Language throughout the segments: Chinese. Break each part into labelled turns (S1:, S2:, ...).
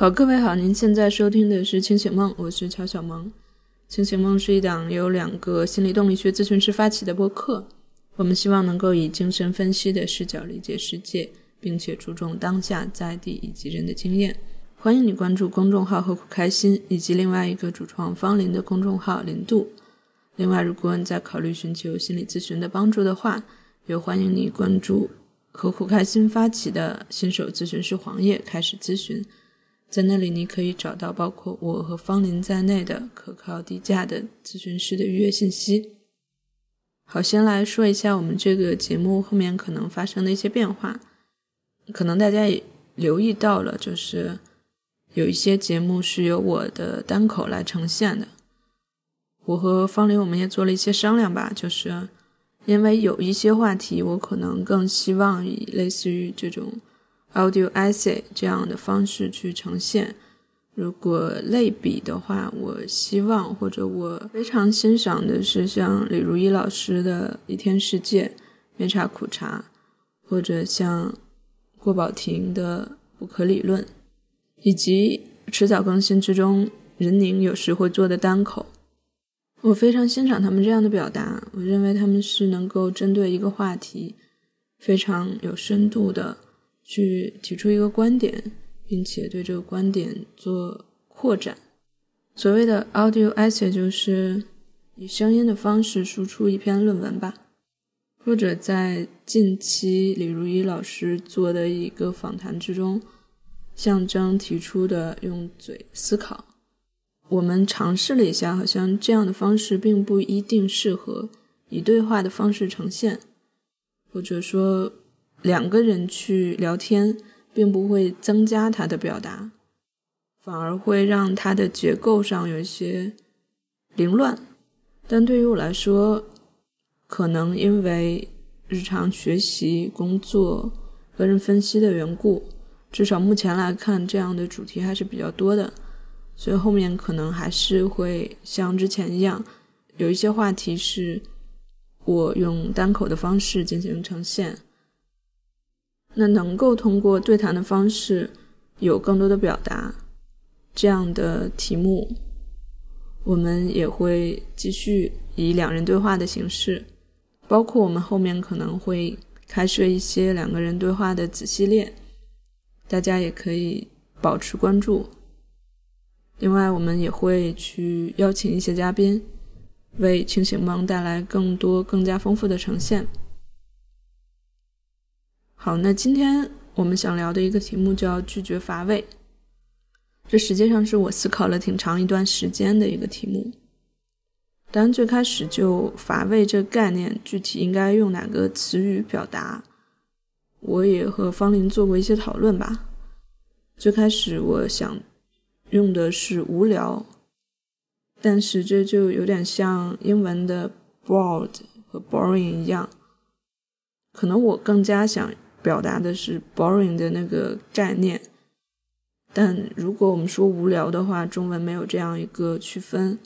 S1: 好，各位好，您现在收听的是《清醒梦》，我是乔小萌。《清醒梦》是一档由两个心理动力学咨询师发起的播客，我们希望能够以精神分析的视角理解世界，并且注重当下在地以及人的经验。欢迎你关注公众号“何苦开心”以及另外一个主创方林的公众号“林度”。另外，如果你在考虑寻求心理咨询的帮助的话，也欢迎你关注“何苦开心”发起的新手咨询师黄页开始咨询。在那里，你可以找到包括我和方林在内的可靠低价的咨询师的预约信息。好，先来说一下我们这个节目后面可能发生的一些变化。可能大家也留意到了，就是有一些节目是由我的单口来呈现的。我和方林我们也做了一些商量吧，就是因为有一些话题，我可能更希望以类似于这种。Audio essay 这样的方式去呈现。如果类比的话，我希望或者我非常欣赏的是像李如一老师的《一天世界》《面茶苦茶》，或者像郭宝婷的《不可理论》，以及迟早更新之中任宁有时会做的单口。我非常欣赏他们这样的表达，我认为他们是能够针对一个话题非常有深度的。去提出一个观点，并且对这个观点做扩展。所谓的 audio essay 就是以声音的方式输出一篇论文吧。或者在近期李如一老师做的一个访谈之中，象征提出的用嘴思考。我们尝试了一下，好像这样的方式并不一定适合以对话的方式呈现，或者说。两个人去聊天，并不会增加他的表达，反而会让他的结构上有一些凌乱。但对于我来说，可能因为日常学习、工作、个人分析的缘故，至少目前来看，这样的主题还是比较多的。所以后面可能还是会像之前一样，有一些话题是我用单口的方式进行呈现。那能够通过对谈的方式有更多的表达，这样的题目，我们也会继续以两人对话的形式，包括我们后面可能会开设一些两个人对话的子系列，大家也可以保持关注。另外，我们也会去邀请一些嘉宾，为清醒梦带来更多更加丰富的呈现。好，那今天我们想聊的一个题目叫拒绝乏味。这实际上是我思考了挺长一段时间的一个题目。当然，最开始就乏味这概念，具体应该用哪个词语表达，我也和方林做过一些讨论吧。最开始我想用的是无聊，但是这就有点像英文的 bored 和 boring 一样，可能我更加想。表达的是 boring 的那个概念，但如果我们说无聊的话，中文没有这样一个区分，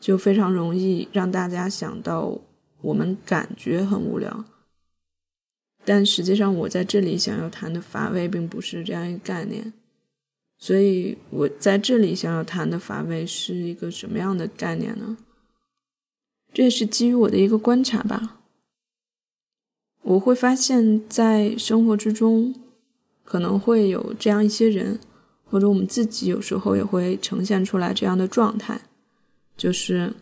S1: 就非常容易让大家想到我们感觉很无聊。但实际上，我在这里想要谈的乏味并不是这样一个概念，所以我在这里想要谈的乏味是一个什么样的概念呢？这也是基于我的一个观察吧。我会发现，在生活之中，可能会有这样一些人，或者我们自己有时候也会呈现出来这样的状态，就是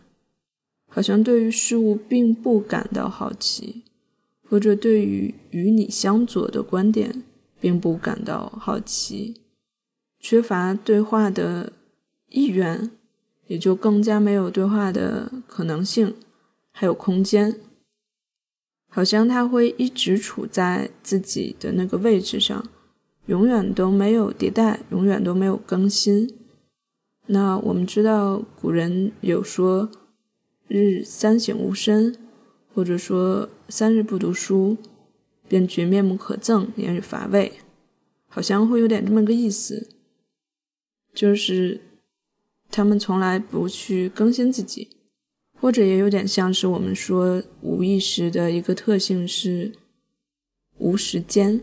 S1: 好像对于事物并不感到好奇，或者对于与你相左的观点并不感到好奇，缺乏对话的意愿，也就更加没有对话的可能性，还有空间。好像他会一直处在自己的那个位置上，永远都没有迭代，永远都没有更新。那我们知道古人有说“日三省吾身”，或者说“三日不读书，便觉面目可憎，言语乏味”，好像会有点这么个意思，就是他们从来不去更新自己。或者也有点像是我们说无意识的一个特性是无时间，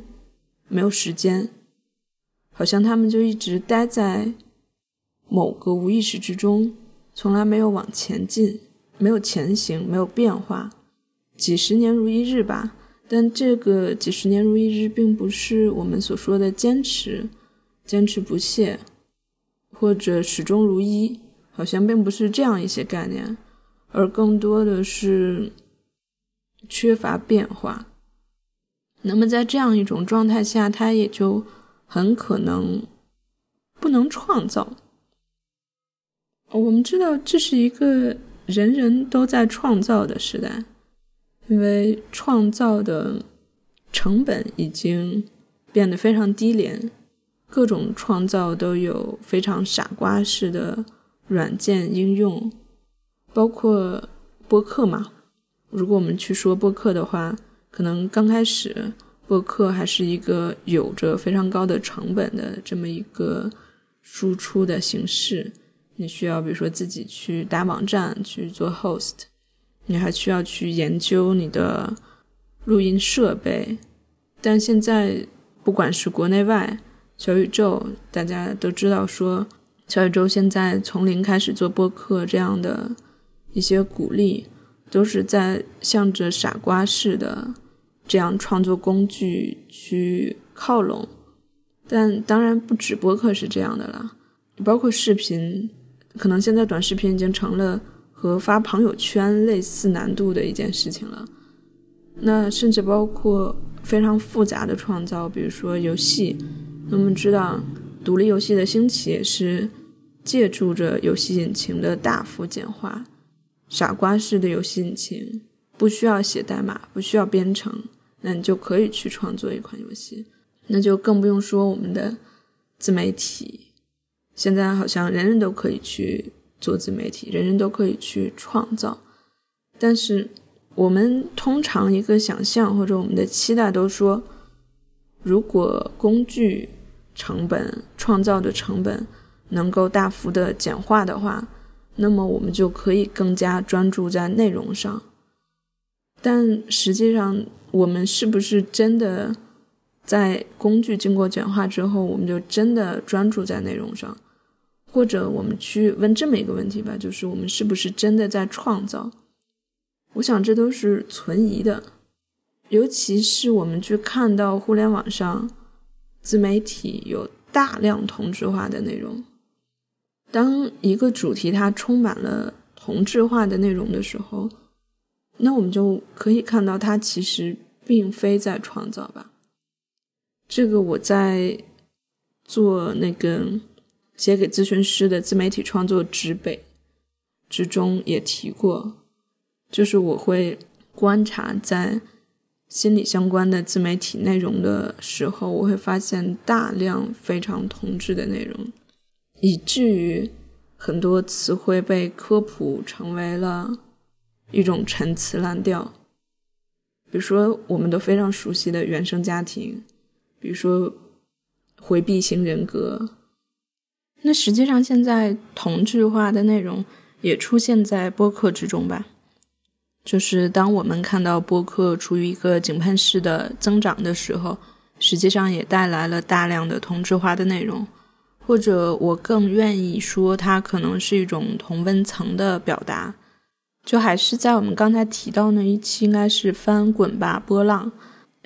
S1: 没有时间，好像他们就一直待在某个无意识之中，从来没有往前进，没有前行，没有变化，几十年如一日吧。但这个几十年如一日，并不是我们所说的坚持、坚持不懈，或者始终如一，好像并不是这样一些概念，而更多的是缺乏变化。那么在这样一种状态下，他也就。很可能不能创造。我们知道这是一个人人都在创造的时代，因为创造的成本已经变得非常低廉，各种创造都有非常傻瓜式的软件应用，包括播客嘛。如果我们去说播客的话，可能刚开始。播客还是一个有着非常高的成本的这么一个输出的形式，你需要比如说自己去搭网站去做 host，你还需要去研究你的录音设备。但现在不管是国内外，小宇宙大家都知道说，小宇宙现在从零开始做播客这样的一些鼓励，都是在向着傻瓜式的。这样创作工具去靠拢，但当然不止播客是这样的了，包括视频，可能现在短视频已经成了和发朋友圈类似难度的一件事情了。那甚至包括非常复杂的创造，比如说游戏，我们知道独立游戏的兴起也是借助着游戏引擎的大幅简化，傻瓜式的游戏引擎不需要写代码，不需要编程。那你就可以去创作一款游戏，那就更不用说我们的自媒体。现在好像人人都可以去做自媒体，人人都可以去创造。但是我们通常一个想象或者我们的期待都说，如果工具成本、创造的成本能够大幅的简化的话，那么我们就可以更加专注在内容上。但实际上，我们是不是真的在工具经过简化之后，我们就真的专注在内容上？或者我们去问这么一个问题吧，就是我们是不是真的在创造？我想这都是存疑的。尤其是我们去看到互联网上自媒体有大量同质化的内容，当一个主题它充满了同质化的内容的时候。那我们就可以看到，它其实并非在创造吧。这个我在做那个写给咨询师的自媒体创作指北之中也提过，就是我会观察在心理相关的自媒体内容的时候，我会发现大量非常同质的内容，以至于很多词汇被科普成为了。一种陈词滥调，比如说我们都非常熟悉的原生家庭，比如说回避型人格。那实际上现在同质化的内容也出现在播客之中吧？就是当我们看到播客处于一个井喷式的增长的时候，实际上也带来了大量的同质化的内容，或者我更愿意说，它可能是一种同温层的表达。就还是在我们刚才提到那一期，应该是翻滚吧波浪，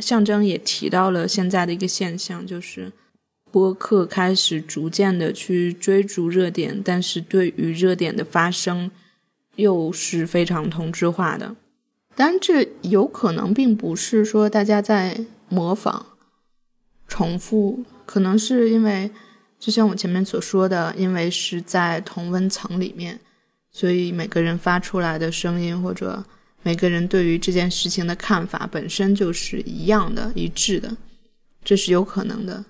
S1: 象征也提到了现在的一个现象，就是播客开始逐渐的去追逐热点，但是对于热点的发生又是非常同质化的。当然，这有可能并不是说大家在模仿、重复，可能是因为就像我前面所说的，因为是在同温层里面。所以每个人发出来的声音，或者每个人对于这件事情的看法，本身就是一样的、一致的，这是有可能的。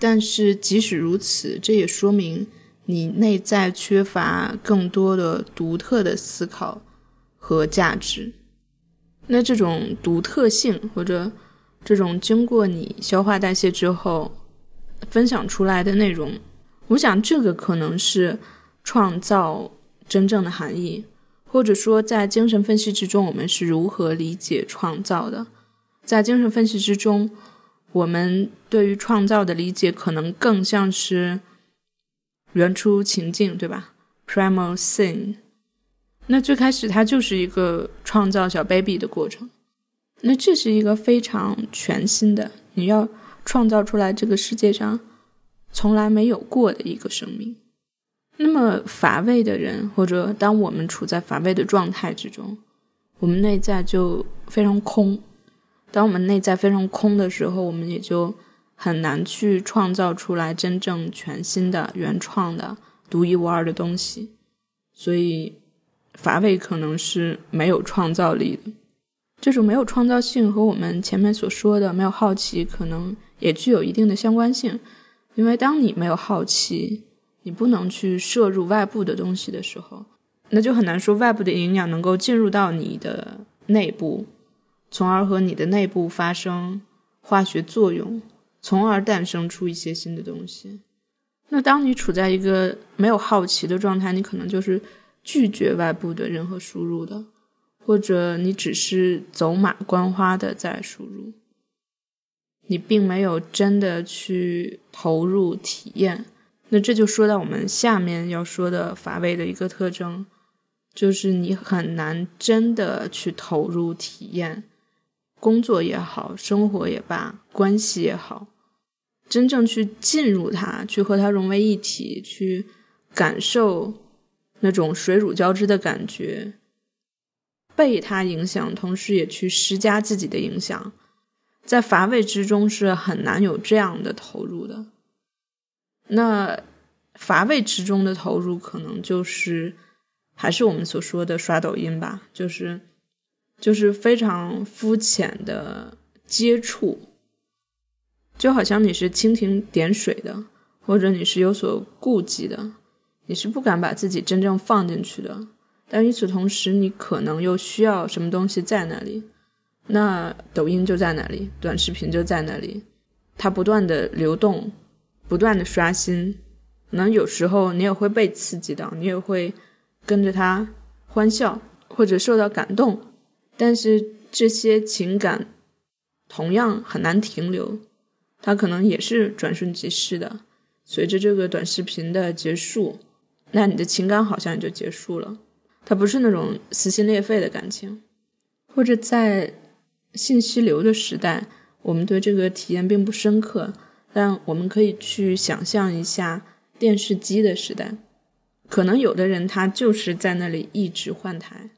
S1: 但是即使如此，这也说明你内在缺乏更多的独特的思考和价值。那这种独特性，或者这种经过你消化代谢之后分享出来的内容，我想这个可能是创造。真正的含义，或者说在精神分析之中，我们是如何理解创造的？在精神分析之中，我们对于创造的理解可能更像是原初情境，对吧？Primal scene。那最开始它就是一个创造小 baby 的过程。那这是一个非常全新的，你要创造出来这个世界上从来没有过的一个生命。那么乏味的人，或者当我们处在乏味的状态之中，我们内在就非常空。当我们内在非常空的时候，我们也就很难去创造出来真正全新的、原创的、独一无二的东西。所以，乏味可能是没有创造力的。这种没有创造性和我们前面所说的没有好奇，可能也具有一定的相关性。因为当你没有好奇，你不能去摄入外部的东西的时候，那就很难说外部的营养能够进入到你的内部，从而和你的内部发生化学作用，从而诞生出一些新的东西。那当你处在一个没有好奇的状态，你可能就是拒绝外部的任何输入的。或者你只是走马观花的在输入，你并没有真的去投入体验。那这就说到我们下面要说的乏味的一个特征，就是你很难真的去投入体验，工作也好，生活也罢，关系也好，真正去进入它，去和它融为一体，去感受那种水乳交织的感觉。被它影响，同时也去施加自己的影响，在乏味之中是很难有这样的投入的。那乏味之中的投入，可能就是还是我们所说的刷抖音吧，就是就是非常肤浅的接触，就好像你是蜻蜓点水的，或者你是有所顾忌的，你是不敢把自己真正放进去的。但与此同时，你可能又需要什么东西在那里？那抖音就在那里，短视频就在那里，它不断的流动，不断的刷新。可能有时候你也会被刺激到，你也会跟着它欢笑或者受到感动。但是这些情感同样很难停留，它可能也是转瞬即逝的。随着这个短视频的结束，那你的情感好像也就结束了。它不是那种撕心裂肺的感情，或者在信息流的时代，我们对这个体验并不深刻。但我们可以去想象一下电视机的时代，可能有的人他就是在那里一直换台，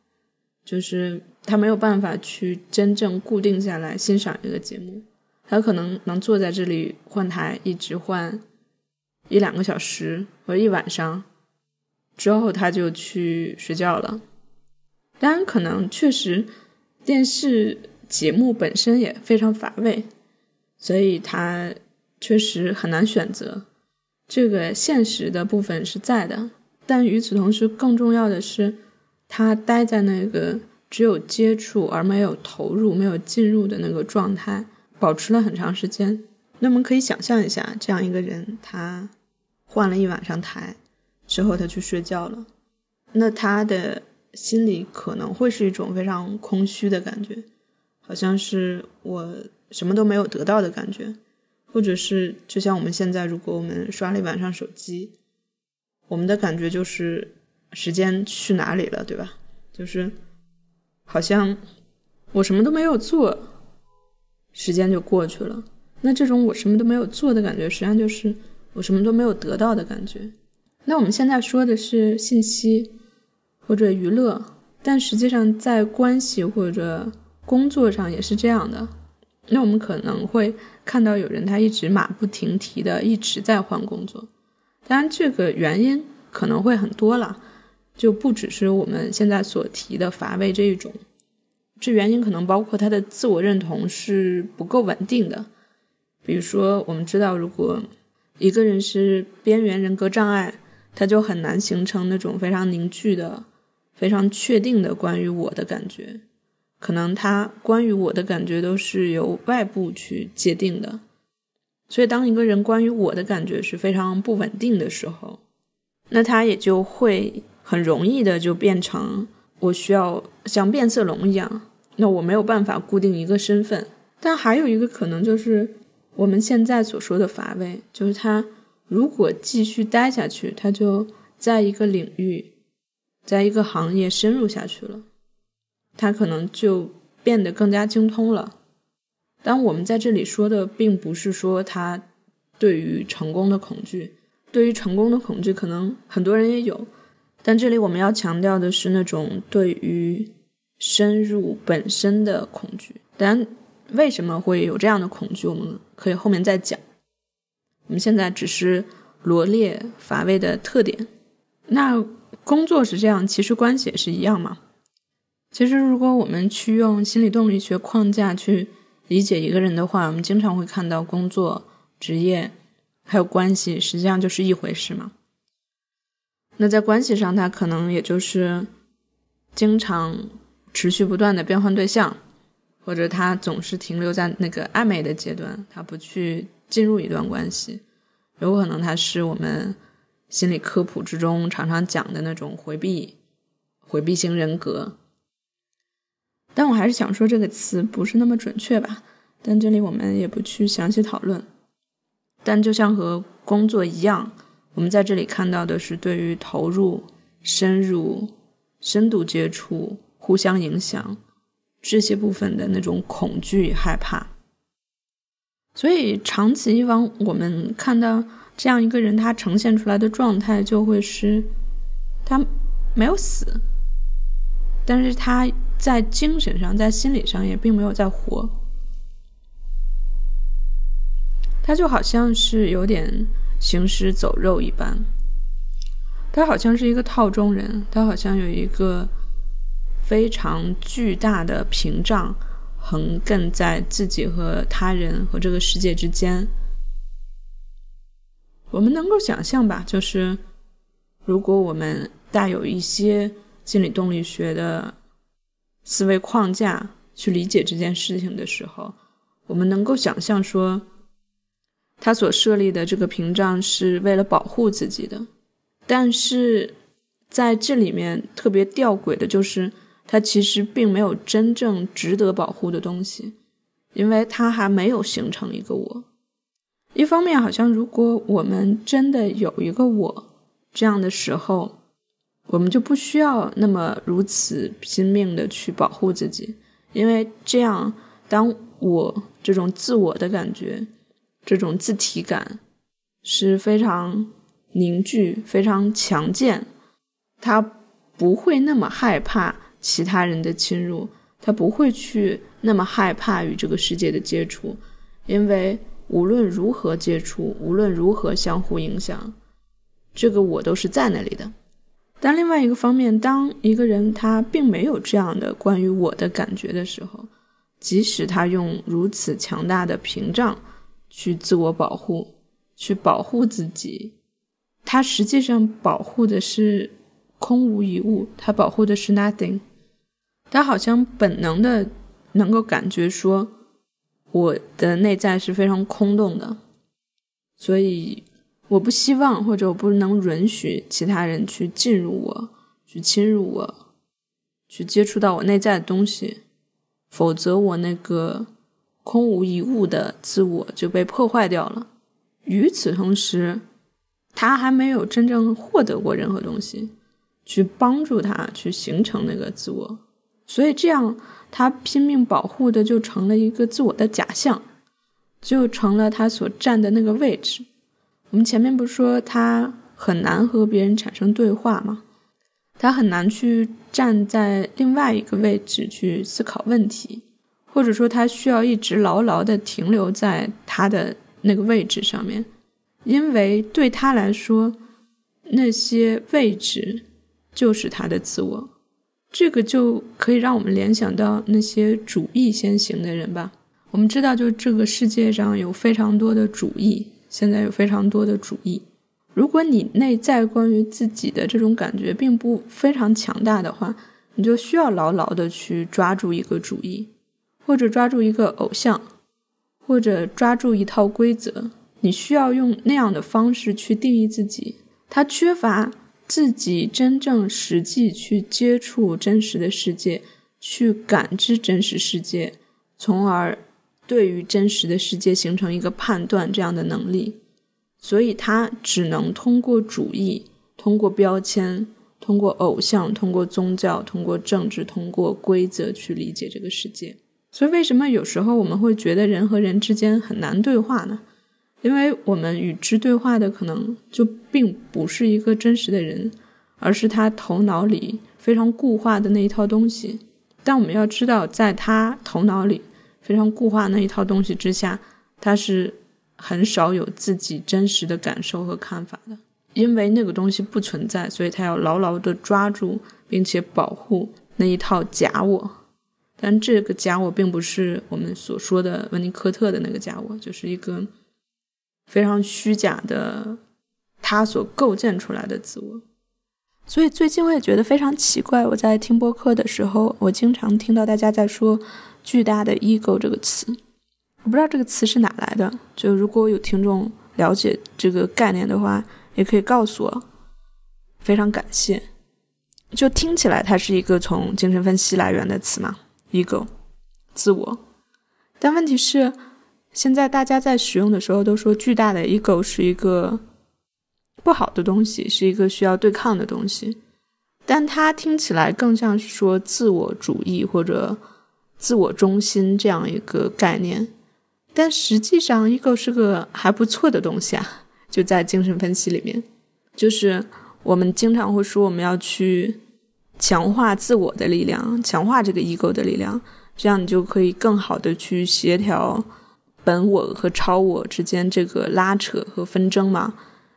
S1: 就是他没有办法去真正固定下来欣赏一个节目，他可能能坐在这里换台，一直换一两个小时或者一晚上。之后他就去睡觉了。当然，可能确实电视节目本身也非常乏味，所以他确实很难选择。这个现实的部分是在的，但与此同时，更重要的是，他待在那个只有接触而没有投入、没有进入的那个状态，保持了很长时间。那么可以想象一下，这样一个人，他换了一晚上台。之后他去睡觉了，那他的心里可能会是一种非常空虚的感觉，好像是我什么都没有得到的感觉，或者是就像我们现在，如果我们刷了一晚上手机，我们的感觉就是时间去哪里了，对吧？就是好像我什么都没有做，时间就过去了。那这种我什么都没有做的感觉，实际上就是我什么都没有得到的感觉。那我们现在说的是信息或者娱乐，但实际上在关系或者工作上也是这样的。那我们可能会看到有人他一直马不停蹄的一直在换工作，当然这个原因可能会很多了，就不只是我们现在所提的乏味这一种。这原因可能包括他的自我认同是不够稳定的，比如说我们知道，如果一个人是边缘人格障碍。他就很难形成那种非常凝聚的、非常确定的关于我的感觉，可能他关于我的感觉都是由外部去界定的，所以当一个人关于我的感觉是非常不稳定的时候，那他也就会很容易的就变成我需要像变色龙一样，那我没有办法固定一个身份。但还有一个可能就是，我们现在所说的乏味，就是他如果继续待下去，他就在一个领域，在一个行业深入下去了，他可能就变得更加精通了。但我们在这里说的，并不是说他对于成功的恐惧，对于成功的恐惧，可能很多人也有。但这里我们要强调的是那种对于深入本身的恐惧。但为什么会有这样的恐惧，我们可以后面再讲。我们现在只是罗列乏味的特点。那工作是这样，其实关系也是一样嘛。其实如果我们去用心理动力学框架去。理解一个人的话，我们经常会看到工作、职业还有关系，实际上就是一回事嘛。那在关系上，他可能也就是经常持续不断的变换对象，或者他总是停留在那个暧昧的阶段，他不去进入一段关系。有可能他是我们心理科普之中常常讲的那种回避、回避型人格。但我还是想说这个词不是那么准确吧，但这里我们也不去详细讨论。但就像和工作一样，我们在这里看到的是对于投入、深入、深度接触、互相影响这些部分的那种恐惧与、害怕。所以长此以往，我们看到这样一个人，他呈现出来的状态就会是，他没有死。但是他在精神上、在心理上也并没有在活，他就好像是有点行尸走肉一般，他好像是一个套中人，他好像有一个非常巨大的屏障横亘在自己和他人和这个世界之间。我们能够想象吧，就是如果我们带有一些。心理动力学的思维框架去理解这件事情的时候，我们能够想象说，他所设立的这个屏障是为了保护自己的，但是在这里面特别吊诡的就是，他其实并没有真正值得保护的东西，因为他还没有形成一个我。一方面，好像如果我们真的有一个我这样的时候。我们就不需要那么如此拼命的去保护自己，因为这样，当我这种自我的感觉，这种自体感是非常凝聚、非常强健，他不会那么害怕其他人的侵入，他不会去那么害怕与这个世界的接触，因为无论如何接触，无论如何相互影响，这个我都是在那里的。但另外一个方面，当一个人他并没有这样的关于我的感觉的时候，即使他用如此强大的屏障去自我保护、去保护自己，他实际上保护的是空无一物，他保护的是 nothing。他好像本能的能够感觉说，我的内在是非常空洞的，所以。我不希望，或者我不能允许其他人去进入我，去侵入我，去接触到我内在的东西，否则我那个空无一物的自我就被破坏掉了。与此同时，他还没有真正获得过任何东西，去帮助他去形成那个自我，所以这样他拼命保护的就成了一个自我的假象，就成了他所站的那个位置。我们前面不是说他很难和别人产生对话吗？他很难去站在另外一个位置去思考问题，或者说他需要一直牢牢的停留在他的那个位置上面，因为对他来说，那些位置就是他的自我。这个就可以让我们联想到那些主义先行的人吧。我们知道，就这个世界上有非常多的主义。现在有非常多的主义，如果你内在关于自己的这种感觉并不非常强大的话，你就需要牢牢的去抓住一个主义，或者抓住一个偶像，或者抓住一套规则。你需要用那样的方式去定义自己。他缺乏自己真正实际去接触真实的世界，去感知真实世界，从而。对于真实的世界形成一个判断这样的能力，所以他只能通过主义、通过标签、通过偶像、通过宗教、通过政治、通过规则去理解这个世界。所以，为什么有时候我们会觉得人和人之间很难对话呢？因为我们与之对话的可能就并不是一个真实的人，而是他头脑里非常固化的那一套东西。但我们要知道，在他头脑里非常固化那一套东西之下，他是很少有自己真实的感受和看法的。因为那个东西不存在，所以他要牢牢地抓住并且保护那一套假我。但这个假我并不是我们所说的温尼科特的那个假我，就是一个非常虚假的他所构建出来的自我。所以最近我也觉得非常奇怪，我在听播客的时候，我经常听到大家在说“巨大的 ego” 这个词，我不知道这个词是哪来的。就如果有听众了解这个概念的话，也可以告诉我，非常感谢。就听起来它是一个从精神分析来源的词嘛。ego，自我，但问题是，现在大家在使用的时候都说巨大的 ego 是一个不好的东西，是一个需要对抗的东西，但它听起来更像是说自我主义或者自我中心这样一个概念，但实际上 ego 是个还不错的东西啊，就在精神分析里面，就是我们经常会说我们要去。强化自我的力量，强化这个 ego 的力量，这样你就可以更好的去协调本我和超我之间这个拉扯和纷争嘛。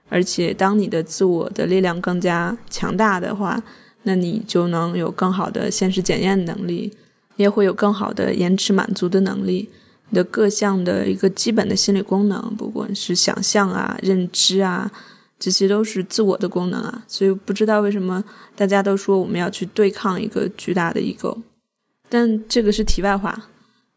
S1: 而且，当你的自我的力量更加强大的话，那你就能有更好的现实检验能力，你也会有更好的延迟满足的能力。你的各项的一个基本的心理功能，不管是想象啊、认知啊。这些都是自我的功能啊，所以不知道为什么大家都说我们要去对抗一个巨大的 ego，但这个是题外话。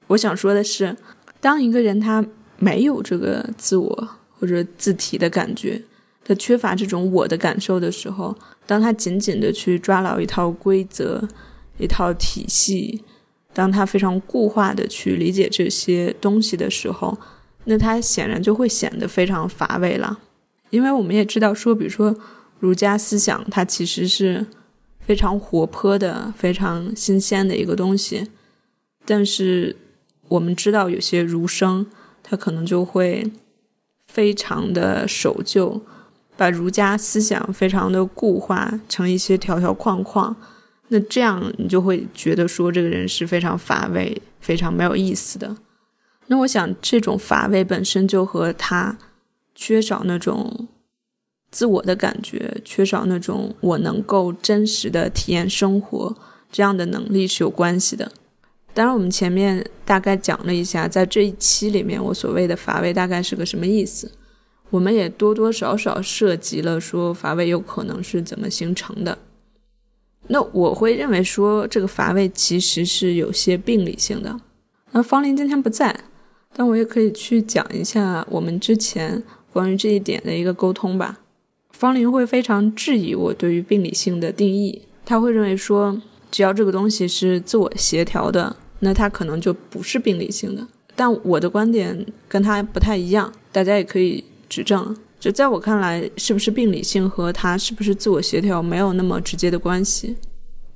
S1: 我想说的是，当一个人他没有这个自我或者自体的感觉，他缺乏这种我的感受的时候，当他紧紧的去抓牢一套规则、一套体系，当他非常固化的去理解这些东西的时候，那他显然就会显得非常乏味了。因为我们也知道，说比如说儒家思想，它其实是非常活泼的、非常新鲜的一个东西。但是我们知道，有些儒生他可能就会非常的守旧，把儒家思想非常的固化成一些条条框框。那这样你就会觉得说，这个人是非常乏味、非常没有意思的。那我想，这种乏味本身就和他。缺少那种自我的感觉，缺少那种我能够真实的体验生活这样的能力是有关系的。当然，我们前面大概讲了一下，在这一期里面，我所谓的乏味大概是个什么意思。我们也多多少少涉及了说乏味有可能是怎么形成的。那我会认为说这个乏味其实是有些病理性的。那方林今天不在，但我也可以去讲一下我们之前。关于这一点的一个沟通吧，方林会非常质疑我对于病理性的定义。他会认为说，只要这个东西是自我协调的，那它可能就不是病理性的。但我的观点跟他不太一样，大家也可以指正。就在我看来，是不是病理性和它是不是自我协调没有那么直接的关系。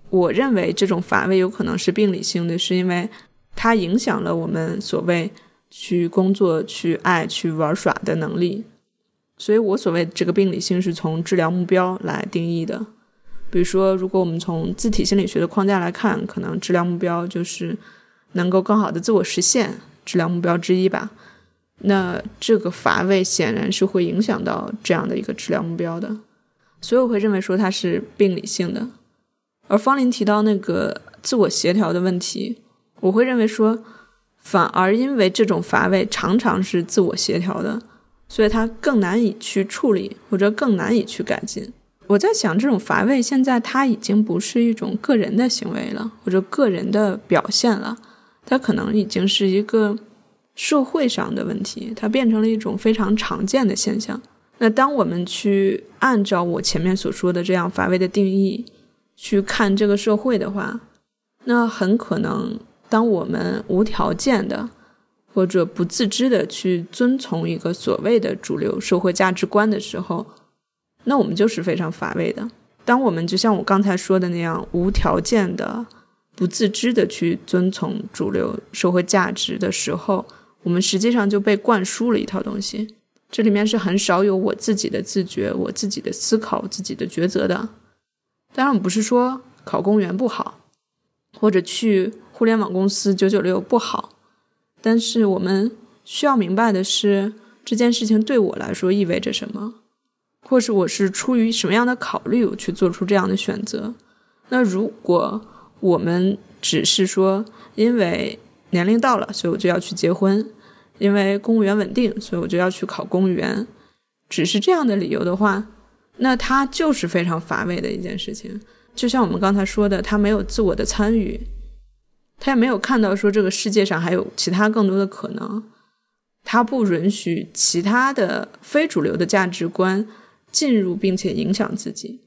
S1: 我认为这种乏味有可能是病理性的，是因为它影响了我们所谓去工作、去爱、去玩耍的能力。所以我所谓这个病理性是从治疗目标来定义的，比如说，如果我们从自体心理学的框架来看，可能治疗目标就是能够更好的自我实现，治疗目标之一吧。那这个乏味显然是会影响到这样的一个治疗目标的，所以我会认为说它是病理性的。而方林提到那个自我协调的问题，我会认为说，反而因为这种乏味常常是自我协调的。所以它更难以去处理，或者更难以去改进。我在想，这种乏味现在它已经不是一种个人的行为了，或者个人的表现了，它可能已经是一个社会上的问题，它变成了一种非常常见的现象。那当我们去按照我前面所说的这样乏味的定义去看这个社会的话，那很可能，当我们无条件的。或者不自知的去遵从一个所谓的主流社会价值观的时候，那我们就是非常乏味的。当我们就像我刚才说的那样，无条件的、不自知的去遵从主流社会价值的时候，我们实际上就被灌输了一套东西，这里面是很少有我自己的自觉、我自己的思考、自己的抉择的。当然，我不是说考公务员不好，或者去互联网公司九九六不好。但是我们需要明白的是，这件事情对我来说意味着什么，或是我是出于什么样的考虑去做出这样的选择。那如果我们只是说因为年龄到了，所以我就要去结婚；因为公务员稳定，所以我就要去考公务员，只是这样的理由的话，那他就是非常乏味的一件事情。就像我们刚才说的，他没有自我的参与。他也没有看到说这个世界上还有其他更多的可能，他不允许其他的非主流的价值观进入并且影响自己，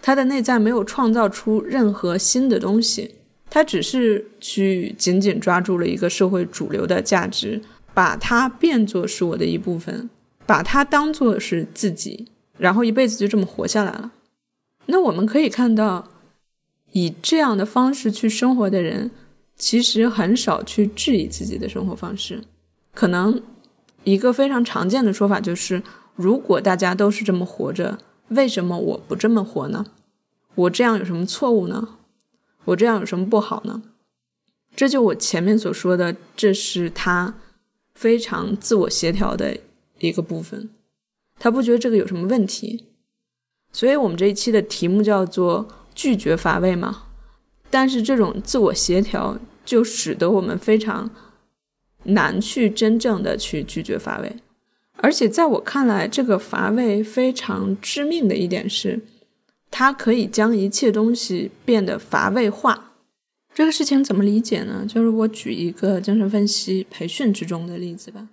S1: 他的内在没有创造出任何新的东西，他只是去紧紧抓住了一个社会主流的价值，把它变作是我的一部分，把它当做是自己，然后一辈子就这么活下来了。那我们可以看到，以这样的方式去生活的人。其实很少去质疑自己的生活方式，可能一个非常常见的说法就是：如果大家都是这么活着，为什么我不这么活呢？我这样有什么错误呢？我这样有什么不好呢？这就我前面所说的，这是他非常自我协调的一个部分，他不觉得这个有什么问题，所以我们这一期的题目叫做“拒绝乏味”嘛。但是这种自我协调就使得我们非常难去真正的去拒绝乏味，而且在我看来，这个乏味非常致命的一点是，它可以将一切东西变得乏味化。这个事情怎么理解呢？就是我举一个精神分析培训之中的例子吧。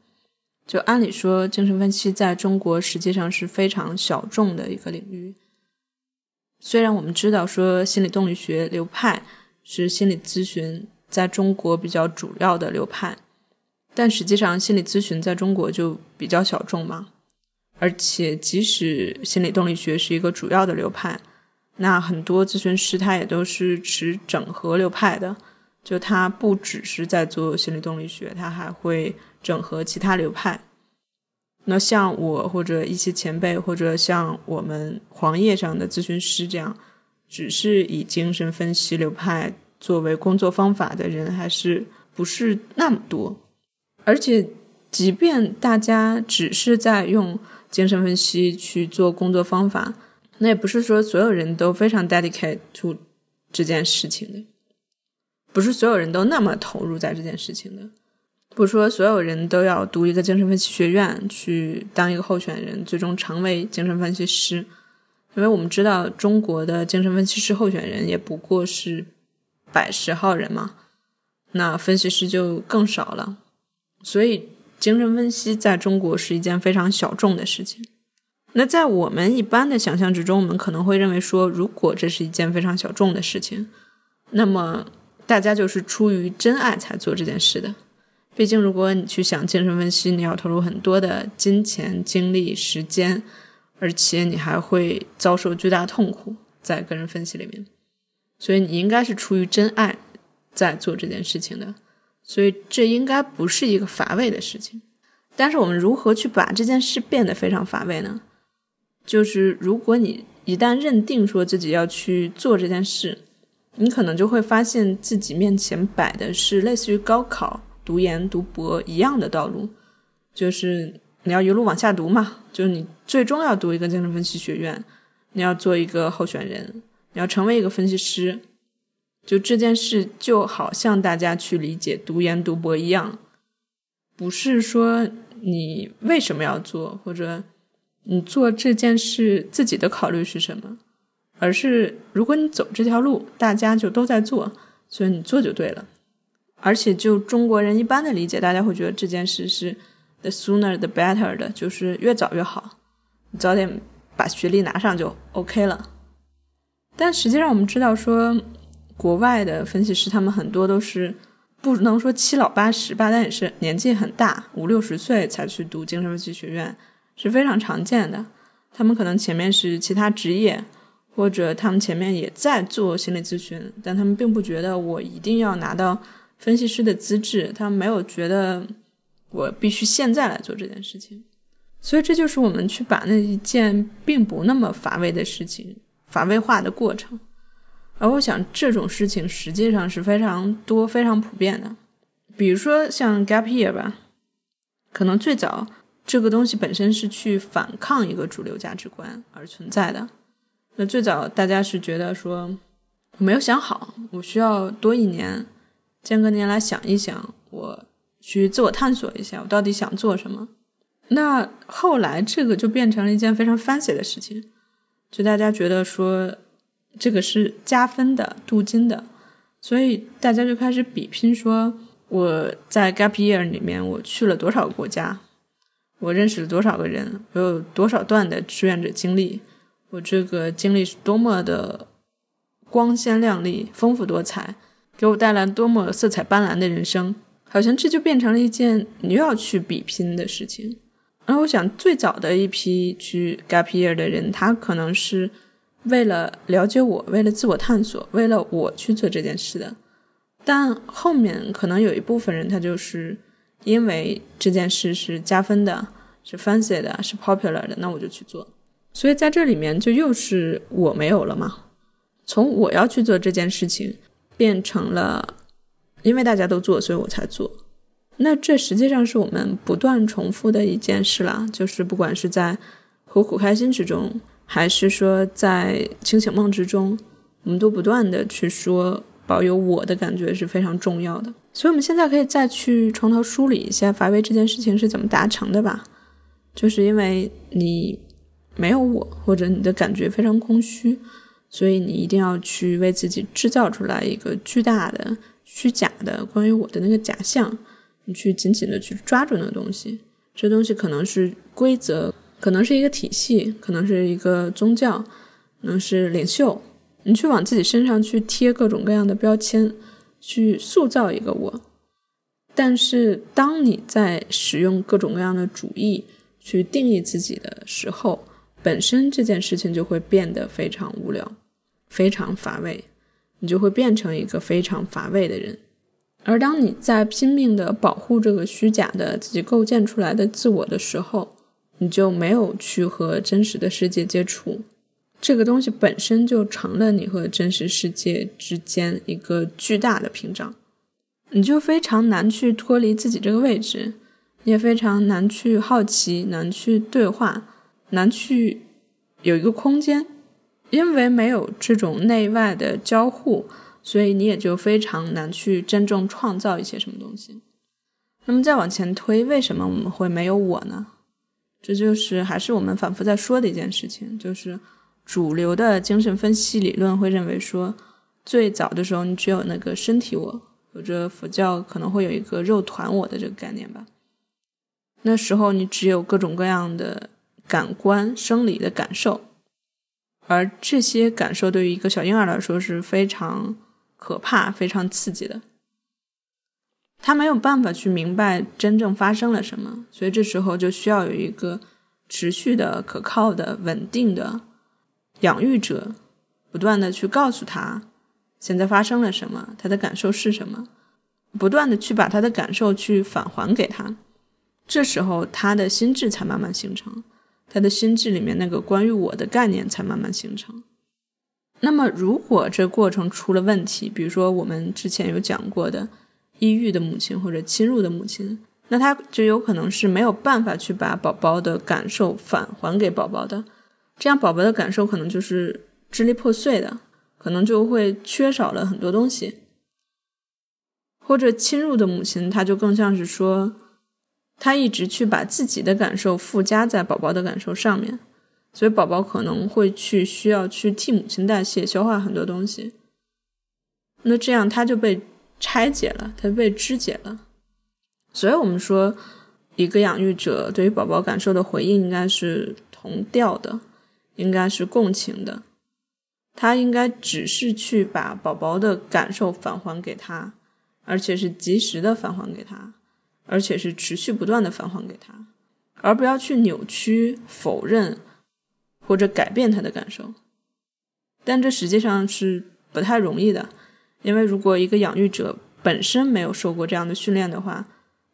S1: 就按理说，精神分析在中国实际上是非常小众的一个领域。虽然我们知道说心理动力学流派是心理咨询在中国比较主要的流派，但实际上心理咨询在中国就比较小众嘛。而且即使心理动力学是一个主要的流派，那很多咨询师他也都是持整合流派的，就他不只是在做心理动力学，他还会整合其他流派。那像我或者一些前辈，或者像我们黄页上的咨询师这样，只是以精神分析流派作为工作方法的人，还是不是那么多。而且，即便大家只是在用精神分析去做工作方法，那也不是说所有人都非常 dedicate to 这件事情的，不是所有人都那么投入在这件事情的。不说所有人都要读一个精神分析学院去当一个候选人，最终成为精神分析师，因为我们知道中国的精神分析师候选人也不过是百十号人嘛，那分析师就更少了。所以精神分析在中国是一件非常小众的事情。那在我们一般的想象之中，我们可能会认为说，如果这是一件非常小众的事情，那么大家就是出于真爱才做这件事的。毕竟，如果你去想精神分析，你要投入很多的金钱、精力、时间，而且你还会遭受巨大痛苦在个人分析里面。所以，你应该是出于真爱在做这件事情的。所以，这应该不是一个乏味的事情。但是，我们如何去把这件事变得非常乏味呢？就是如果你一旦认定说自己要去做这件事，你可能就会发现自己面前摆的是类似于高考。读研读博一样的道路，就是你要一路往下读嘛，就是你最终要读一个精神分析学院，你要做一个候选人，你要成为一个分析师，就这件事就好像大家去理解读研读博一样，不是说你为什么要做，或者你做这件事自己的考虑是什么，而是如果你走这条路，大家就都在做，所以你做就对了。而且，就中国人一般的理解，大家会觉得这件事是 the sooner the better 的，就是越早越好，你早点把学历拿上就 OK 了。但实际上，我们知道说，国外的分析师他们很多都是不能说七老八十吧，但也是年纪很大，五六十岁才去读精神分析学院是非常常见的。他们可能前面是其他职业，或者他们前面也在做心理咨询，但他们并不觉得我一定要拿到分析师的资质，他们没有觉得我必须现在来做这件事情。所以这就是我们去把那一件并不那么乏味的事情乏味化的过程。而我想这种事情实际上是非常多、非常普遍的。比如说像 gap year 吧，可能最早。这个东西本身是去反抗一个主流价值观而存在的。那最早大家是觉得说，我没有想好，我需要多一年，间隔年来想一想，我去自我探索一下，我到底想做什么。那后来这个就变成了一件非常 fancy 的事情，就大家觉得说这个是加分的、镀金的，所以大家就开始比拼，说我在 gap year 里面我去了多少个国家。我认识了多少个人？我有多少段的志愿者经历？我这个经历是多么的光鲜亮丽、丰富多彩，给我带来多么色彩斑斓的人生？好像这就变成了一件你又要去比拼的事情。而我想，最早的一批去 gap year 的人，他可能是为了了解我，为了自我探索，为了我去做这件事的。但后面可能有一部分人，他就是。因为这件事是加分的，是 fancy 的，是 popular 的，那我就去做。所以在这里面就又是我没有了嘛？从我要去做这件事情，变成了因为大家都做，所以我才做。那这实际上是我们不断重复的一件事啦，就是不管是在苦苦开心之中，还是说在清醒梦之中，我们都不断的去说。保有我的感觉是非常重要的，所以我们现在可以再去从头梳理一下乏味这件事情是怎么达成的吧。就是因为你没有我，或者你的感觉非常空虚，所以你一定要去为自己制造出来一个巨大的、虚假的关于我的那个假象，你去紧紧的去抓住那个东西。这东西可能是规则，可能是一个体系，可能是一个宗教，可能是领袖。你去往自己身上去贴各种各样的标签，去塑造一个我。但是，当你在使用各种各样的主义去定义自己的时候，本身这件事情就会变得非常无聊、非常乏味，你就会变成一个非常乏味的人。而当你在拼命的保护这个虚假的自己构建出来的自我的时候，你就没有去和真实的世界接触。这个东西本身就成了你和真实世界之间一个巨大的屏障，你就非常难去脱离自己这个位置，你也非常难去好奇，难去对话，难去有一个空间，因为没有这种内外的交互，所以你也就非常难去真正创造一些什么东西。那么再往前推，为什么我们会没有我呢？这就是还是我们反复在说的一件事情，就是。主流的精神分析理论会认为说，最早的时候你只有那个身体我，或者佛教可能会有一个肉团我的这个概念吧。那时候你只有各种各样的感官生理的感受，而这些感受对于一个小婴儿来说是非常可怕、非常刺激的。他没有办法去明白真正发生了什么，所以这时候就需要有一个持续的、可靠的、稳定的。养育者不断的去告诉他现在发生了什么，他的感受是什么，不断的去把他的感受去返还给他，这时候他的心智才慢慢形成，他的心智里面那个关于我的概念才慢慢形成。那么，如果这过程出了问题，比如说我们之前有讲过的抑郁的母亲或者侵入的母亲，那他就有可能是没有办法去把宝宝的感受返还给宝宝的。这样，宝宝的感受可能就是支离破碎的，可能就会缺少了很多东西。或者侵入的母亲，她就更像是说，她一直去把自己的感受附加在宝宝的感受上面，所以宝宝可能会去需要去替母亲代谢、消化很多东西。那这样，他就被拆解了，他被肢解了。所以我们说，一个养育者对于宝宝感受的回应应该是同调的。应该是共情的，他应该只是去把宝宝的感受返还给他，而且是及时的返还给他，而且是持续不断的返还给他，而不要去扭曲、否认或者改变他的感受。但这实际上是不太容易的，因为如果一个养育者本身没有受过这样的训练的话，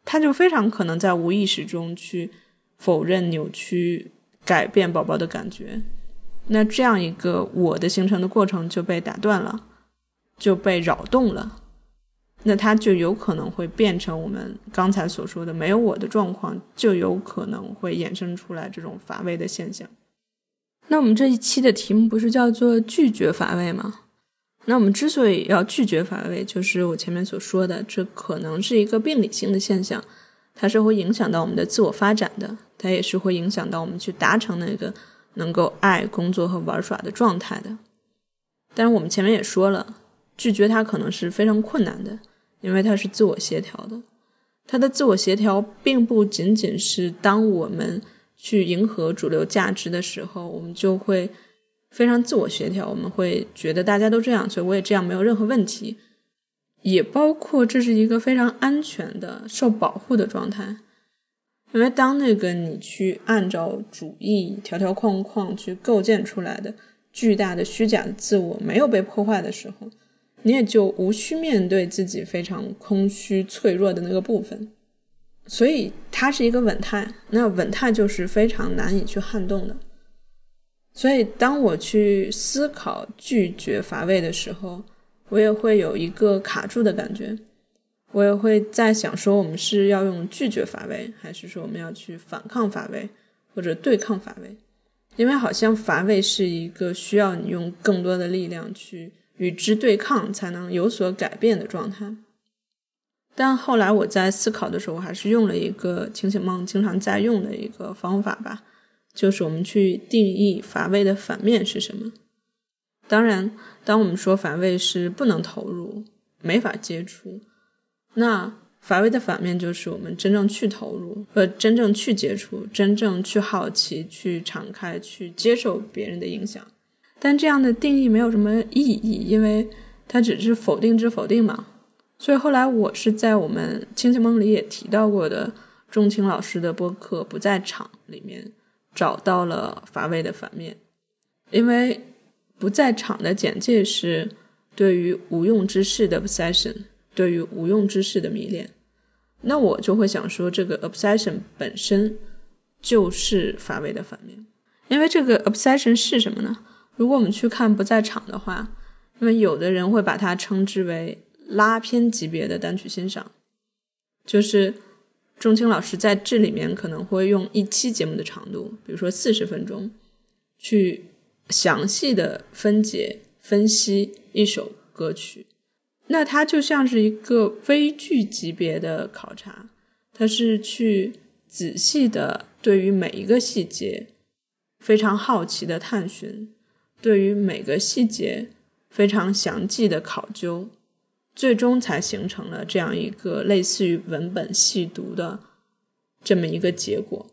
S1: 他就非常可能在无意识中去否认、扭曲、改变宝宝的感觉。那这样一个我的形成的过程就被打断了，就被扰动了。那它就有可能会变成我们刚才所说的没有我的状况，就有可能会衍生出来这种乏味的现象。那我们这一期的题目不是叫做拒绝乏味吗？那我们之所以要拒绝乏味，就是我前面所说的，这可能是一个病理性的现象，它是会影响到我们的自我发展的，它也是会影响到我们去达成那个能够爱、工作和玩耍的状态的。但是我们前面也说了，拒绝它可能是非常困难的。因为它是自我协调的，它的自我协调并不仅仅是当我们去迎合主流价值的时候，我们就会非常自我协调，我们会觉得大家都这样，所以我也这样没有任何问题。也包括这是一个非常安全的、受保护的状态，因为当那个你去按照主义条条框框去构建出来的巨大的虚假的自我没有被破坏的时候。你也就无需面对自己非常空虚、脆弱的那个部分，所以它是一个稳态。那稳态就是非常难以去撼动的。所以当我去思考拒绝乏味的时候，我也会有一个卡住的感觉。我也会在想说，我们是要用拒绝乏味，还是说我们要去反抗乏味，或者对抗乏味？因为好像乏味是一个需要你用更多的力量去。与之对抗才能有所改变的状态。但后来我在思考的时候，我还是用了一个清醒梦经常在用的一个方法吧，就是我们去定义乏味的反面是什么。当然，当我们说乏味是不能投入、没法接触，那乏味的反面就是我们真正去投入，和真正去接触、真正去好奇、去敞开、去接受别人的影响。但这样的定义没有什么意义，因为它只是否定之否定嘛。所以后来我是在我们清醒梦里也提到过的钟情老师的播客《不在场》里面找到了乏味的反面，因为不在场的简介是对于无用之事的 obsession，对于无用之事的迷恋。那我就会想说，这个 obsession 本身就是乏味的反面，因为这个 obsession 是什么呢？如果我们去看不在场的话，那么有的人会把它称之为拉片级别的单曲欣赏，就是钟青老师在这里面可能会用一期节目的长度，比如说四十分钟，去详细的分解分析一首歌曲，那它就像是一个微剧级别的考察，它是去仔细的对于每一个细节非常好奇的探寻。对于每个细节非常详细的考究，最终才形成了这样一个类似于文本细读的这么一个结果。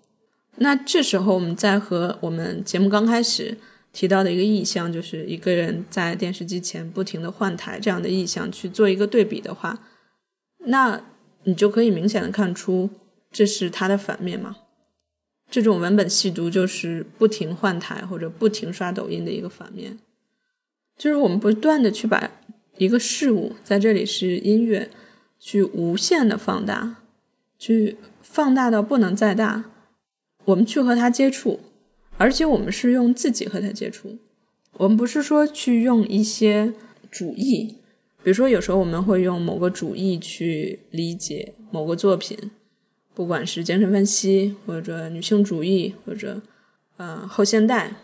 S1: 那这时候，我们再和我们节目刚开始提到的一个意象，就是一个人在电视机前不停的换台这样的意象去做一个对比的话，那你就可以明显的看出这是它的反面嘛。这种文本细读就是不停换台或者不停刷抖音的一个反面，就是我们不断的去把一个事物，在这里是音乐，去无限的放大，去放大到不能再大，我们去和它接触，而且我们是用自己和它接触，我们不是说去用一些主义，比如说有时候我们会用某个主义去理解某个作品。不管是精神分析，或者女性主义，或者呃后现代，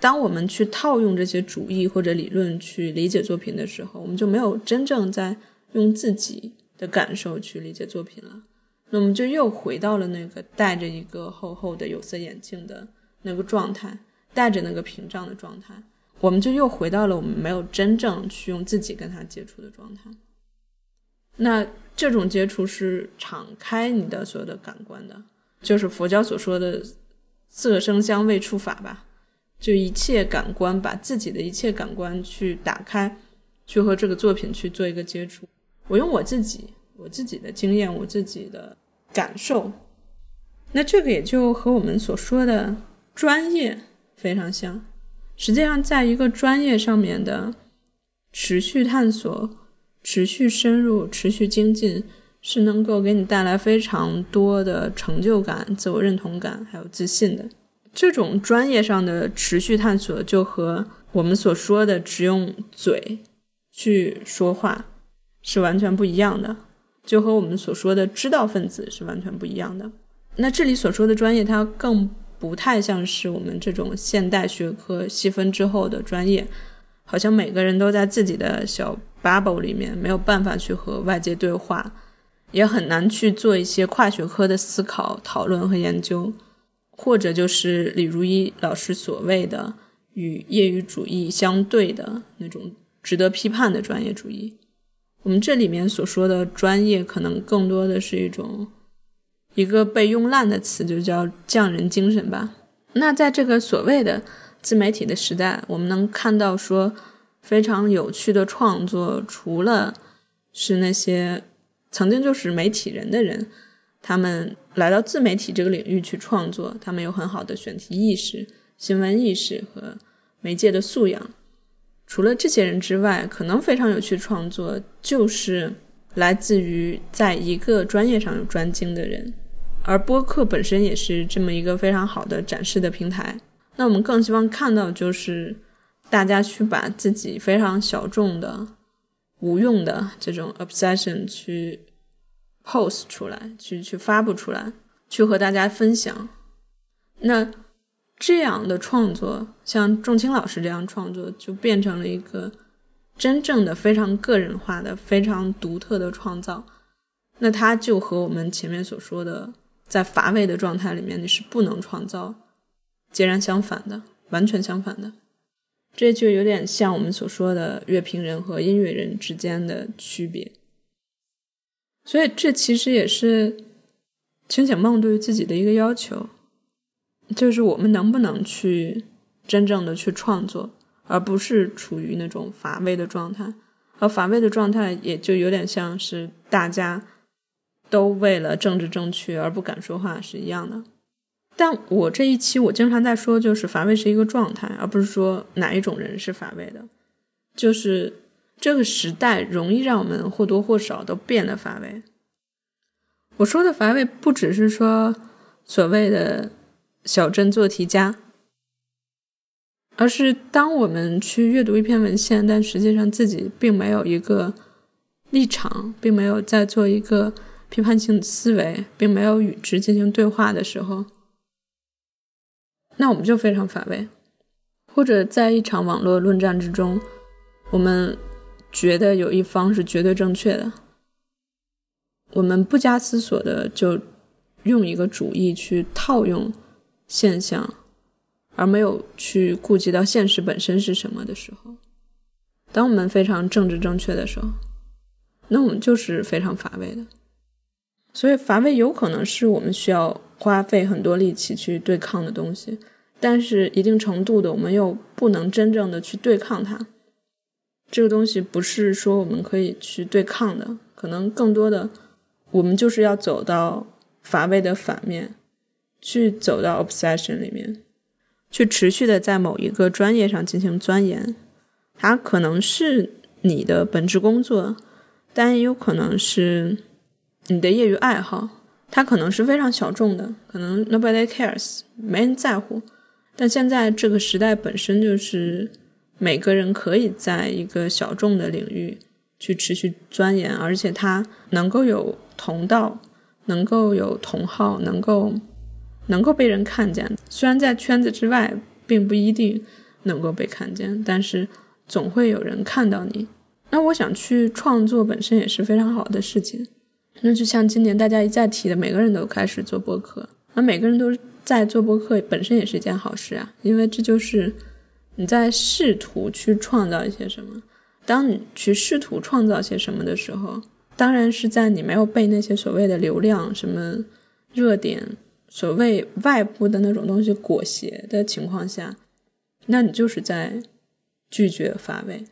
S1: 当我们去套用这些主义或者理论去理解作品的时候，我们就没有真正在用自己的感受去理解作品了。那我们就又回到了那个戴着一个厚厚的有色眼镜的那个状态，戴着那个屏障的状态，我们就又回到了我们没有真正去用自己跟他接触的状态。那。这种接触是敞开你的所有的感官的，就是佛教所说的色声香味触法吧，就一切感官，把自己的一切感官去打开，去和这个作品去做一个接触。我用我自己我自己的经验，我自己的感受。那这个也就和我们所说的专业非常像。实际上，在一个专业上面的持续探索、持续深入、持续精进，是能够给你带来非常多的成就感、自我认同感，还有自信的。这种专业上的持续探索，就和我们所说的只用嘴去说话是完全不一样的，就和我们所说的知道分子是完全不一样的。那这里所说的专业，它更不太像是我们这种现代学科细分之后的专业，好像每个人都在自己的小 bubble 里面，没有办法去和外界对话，也很难去做一些跨学科的思考、讨论和研究。或者就是李如一老师所谓的与业余主义相对的那种值得批判的专业主义。我们这里面所说的专业，可能更多的是一种一个被用烂的词，就叫匠人精神吧。那在这个所谓的自媒体的时代，我们能看到说非常有趣的创作，除了是那些曾经就是媒体人的人。他们来到自媒体这个领域去创作，他们有很好的选题意识、新闻意识和媒介的素养。除了这些人之外，可能非常有趣创作就是来自于在一个专业上有专精的人。而播客本身也是这么一个非常好的展示的平台。那我们更希望看到就是大家去把自己非常小众的、无用的这种 obsession 去。Post 出来，去去发布出来，去和大家分享。那这样的创作，像仲青老师这样创作，就变成了一个真正的非常个人化的、非常独特的创造。那它就和我们前面所说的，在乏味的状态里面，你是不能创造，截然相反的，完全相反的。这就有点像我们所说的乐评人和音乐人之间的区别。所以，这其实也是清醒梦对于自己的一个要求，就是我们能不能去真正的去创作，而不是处于那种乏味的状态。而乏味的状态，也就有点像是大家都为了政治正确而不敢说话是一样的。但我这一期我经常在说，就是乏味是一个状态，而不是说哪一种人是乏味的，就是。这个时代容易让我们或多或少都变得乏味。我说的乏味，不只是说所谓的小镇做题家，而是当我们去阅读一篇文献，但实际上自己并没有一个立场，并没有在做一个批判性思维，并没有与之进行对话的时候，那我们就非常乏味。或者在一场网络论战之中，我们。觉得有一方是绝对正确的，我们不加思索的就用一个主义去套用现象，而没有去顾及到现实本身是什么的时候，当我们非常政治正确的时候，那我们就是非常乏味的。所以乏味有可能是我们需要花费很多力气去对抗的东西，但是一定程度的，我们又不能真正的去对抗它。这个东西不是说我们可以去对抗的，可能更多的，我们就是要走到乏味的反面，去走到 obsession 里面，去持续的在某一个专业上进行钻研。它可能是你的本职工作，但也有可能是你的业余爱好。它可能是非常小众的，可能 nobody cares，没人在乎。但现在这个时代本身就是。每个人可以在一个小众的领域去持续钻研，而且他能够有同道，能够有同好，能够能够被人看见。虽然在圈子之外并不一定能够被看见，但是总会有人看到你。那我想去创作本身也是非常好的事情。那就像今年大家一再提的，每个人都开始做播客，那每个人都在做播客本身也是一件好事啊，因为这就是。你在试图去创造一些什么？当你去试图创造些什么的时候，当然是在你没有被那些所谓的流量、什么热点、所谓外部的那种东西裹挟的情况下，那你就是在拒绝乏味。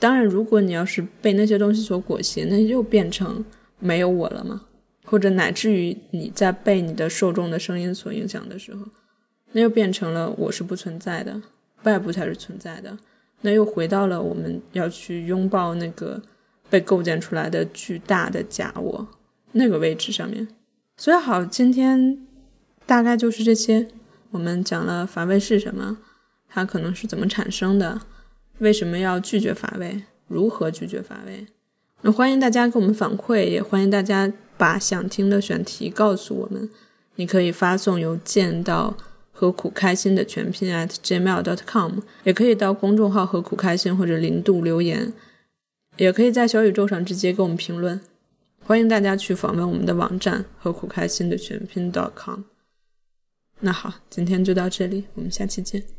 S1: 当然，如果你要是被那些东西所裹挟，那又变成没有我了吗？或者乃至于你在被你的受众的声音所影响的时候，那又变成了我是不存在的，外部才是存在的。那又回到了我们要去拥抱那个被构建出来的巨大的假我那个位置上面。所以好，今天大概就是这些。我们讲了乏味是什么，它可能是怎么产生的，为什么要拒绝乏味，如何拒绝乏味。那欢迎大家给我们反馈，也欢迎大家把想听的选题告诉我们。你可以发送邮件到何苦开心的全拼 at gmail.com，也可以到公众号何苦开心或者零度留言，也可以在小宇宙上直接给我们评论。欢迎大家去访问我们的网站何苦开心的全拼 .com。那好，今天就到这里，我们下期见。